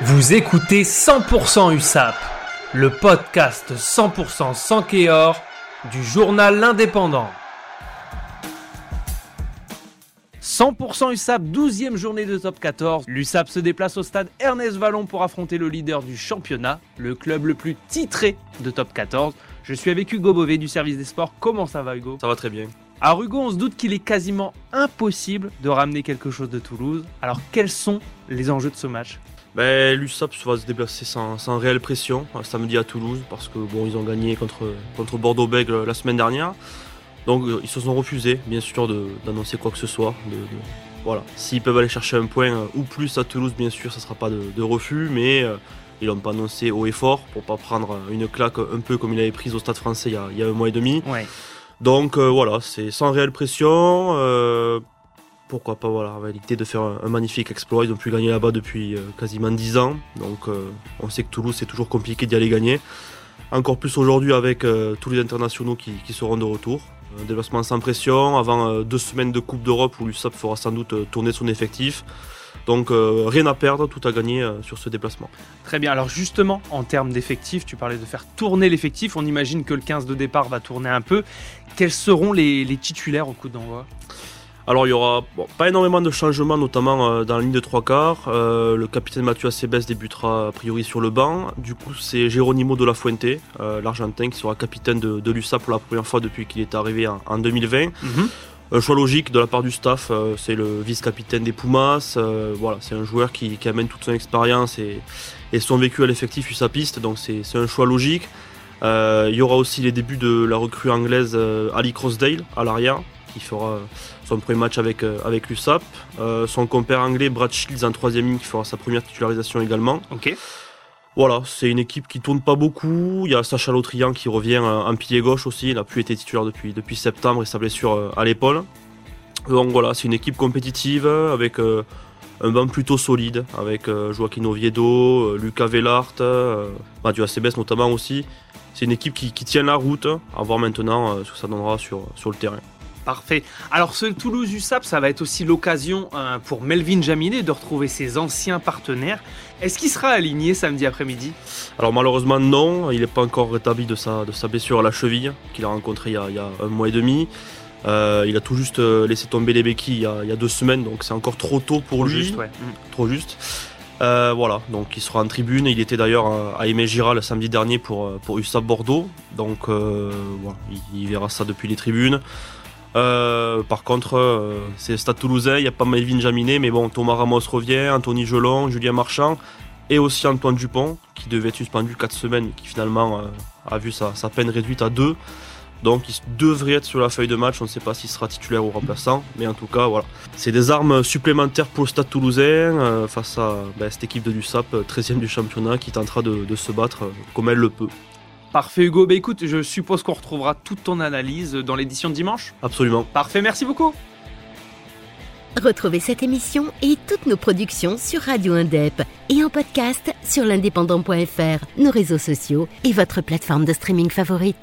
Vous écoutez 100% USAP, le podcast 100% sans Kéor du journal L'Indépendant. 100% USAP, 12e journée de top 14. L'USAP se déplace au stade Ernest Vallon pour affronter le leader du championnat, le club le plus titré de top 14. Je suis avec Hugo Beauvais du service des sports. Comment ça va Hugo? Ça va très bien. Alors Hugo, on se doute qu'il est quasiment impossible de ramener quelque chose de Toulouse. Alors quels sont les enjeux de ce match? Ben, L'USAP va se déplacer sans, réelle pression samedi à Toulouse parce que bon ils ont gagné contre, contre Bordeaux-Bègles la semaine dernière. Donc euh, ils se sont refusés bien sûr d'annoncer quoi que ce soit. voilà. S'ils peuvent aller chercher un point euh, ou plus à Toulouse bien sûr ça ne sera pas de, refus mais euh, ils l'ont pas annoncé haut et fort pour pas prendre une claque un peu comme il avait prise au stade français il y a, un mois et demi. Donc voilà, c'est sans réelle pression pourquoi pas voilà, l'idée de faire un, magnifique exploit. Ils ont pu gagner là-bas depuis euh, quasiment 10 ans. Donc euh, on sait que Toulouse c'est toujours compliqué d'y aller gagner. Encore plus aujourd'hui avec euh, tous les internationaux qui, seront de retour. Un déplacement sans pression avant deux semaines de Coupe d'Europe où l'USAP fera sans doute tourner son effectif. Donc rien à perdre, tout à gagner sur ce déplacement. Très bien, alors justement en termes d'effectifs, tu parlais de faire tourner l'effectif, on imagine que le 15 de départ va tourner un peu. Quels seront les titulaires au coup d'envoi? Alors il y aura pas énormément de changements, notamment euh, dans la ligne de trois quarts. Euh, le capitaine Mathieu Acebes débutera a priori sur le banc. Du coup c'est Geronimo de la Fuente, euh, l'Argentin, qui sera capitaine de, l'USA pour la première fois depuis qu'il est arrivé en, 2020. Mhm. Un choix logique de la part du staff, c'est le vice-capitaine des Pumas. voilà, c'est un joueur qui, amène toute son expérience et, son vécu à l'effectif USAPiste, donc c'est un choix logique. il y aura aussi les débuts de la recrue anglaise Ali Crossdale à l'arrière, qui fera son premier match avec, euh, avec l'USAP. Euh, son compère anglais Brad Shields en troisième ligne qui fera sa première titularisation également. Ok. Voilà, c'est une équipe qui tourne pas beaucoup. Il y a Sacha Lotrian qui revient en pilier gauche aussi. Il n'a plus été titulaire depuis, depuis septembre et sa blessure euh, à l'épaule. Donc voilà, c'est une équipe compétitive avec un banc plutôt solide, avec Joaquin Oviedo, Lucas Vellart, Mathieu Acebes notamment aussi. C'est une équipe qui, tient la route, à voir maintenant ce que ça donnera sur, sur le terrain. Parfait. Alors ce Toulouse USAP, ça va être aussi l'occasion euh, pour Melvin Jaminet de retrouver ses anciens partenaires. Est-ce qu'il sera aligné samedi après-midi? Alors malheureusement non, il n'est pas encore rétabli de sa, de sa blessure à la cheville qu'il a rencontrée il, y a, un mois et demi. Euh, il a tout juste euh, laissé tomber les béquilles il y a, deux semaines, donc c'est encore trop tôt pour lui. Juste, ouais. Trop juste. voilà, donc il sera en tribune. Il était d'ailleurs à Aimé Giral le samedi dernier pour, pour USAP Bordeaux. Donc il, verra ça depuis les tribunes. Euh, par contre, euh, c'est Stade Toulousain, il n'y a pas Melvin Jaminet, mais bon, Thomas Ramos revient, Anthony Gelon, Julien Marchand et aussi Antoine Dupont, qui devait être suspendu 4 semaines, qui finalement euh, a vu sa, peine réduite à 2. Donc il devrait être sur la feuille de match, on ne sait pas s'il sera titulaire ou remplaçant, mais en tout cas voilà. C'est des armes supplémentaires pour le Stade Toulousain face à ben, cette équipe de l'USAP, 13e du championnat, qui tentera de se battre comme elle le peut. Parfait Hugo, bah écoute, je suppose qu'on retrouvera toute ton analyse dans l'édition de dimanche Absolument. Parfait, merci beaucoup. Retrouvez cette émission et toutes nos productions sur Radio Indep et en podcast sur l'indépendant.fr, nos réseaux sociaux et votre plateforme de streaming favorite.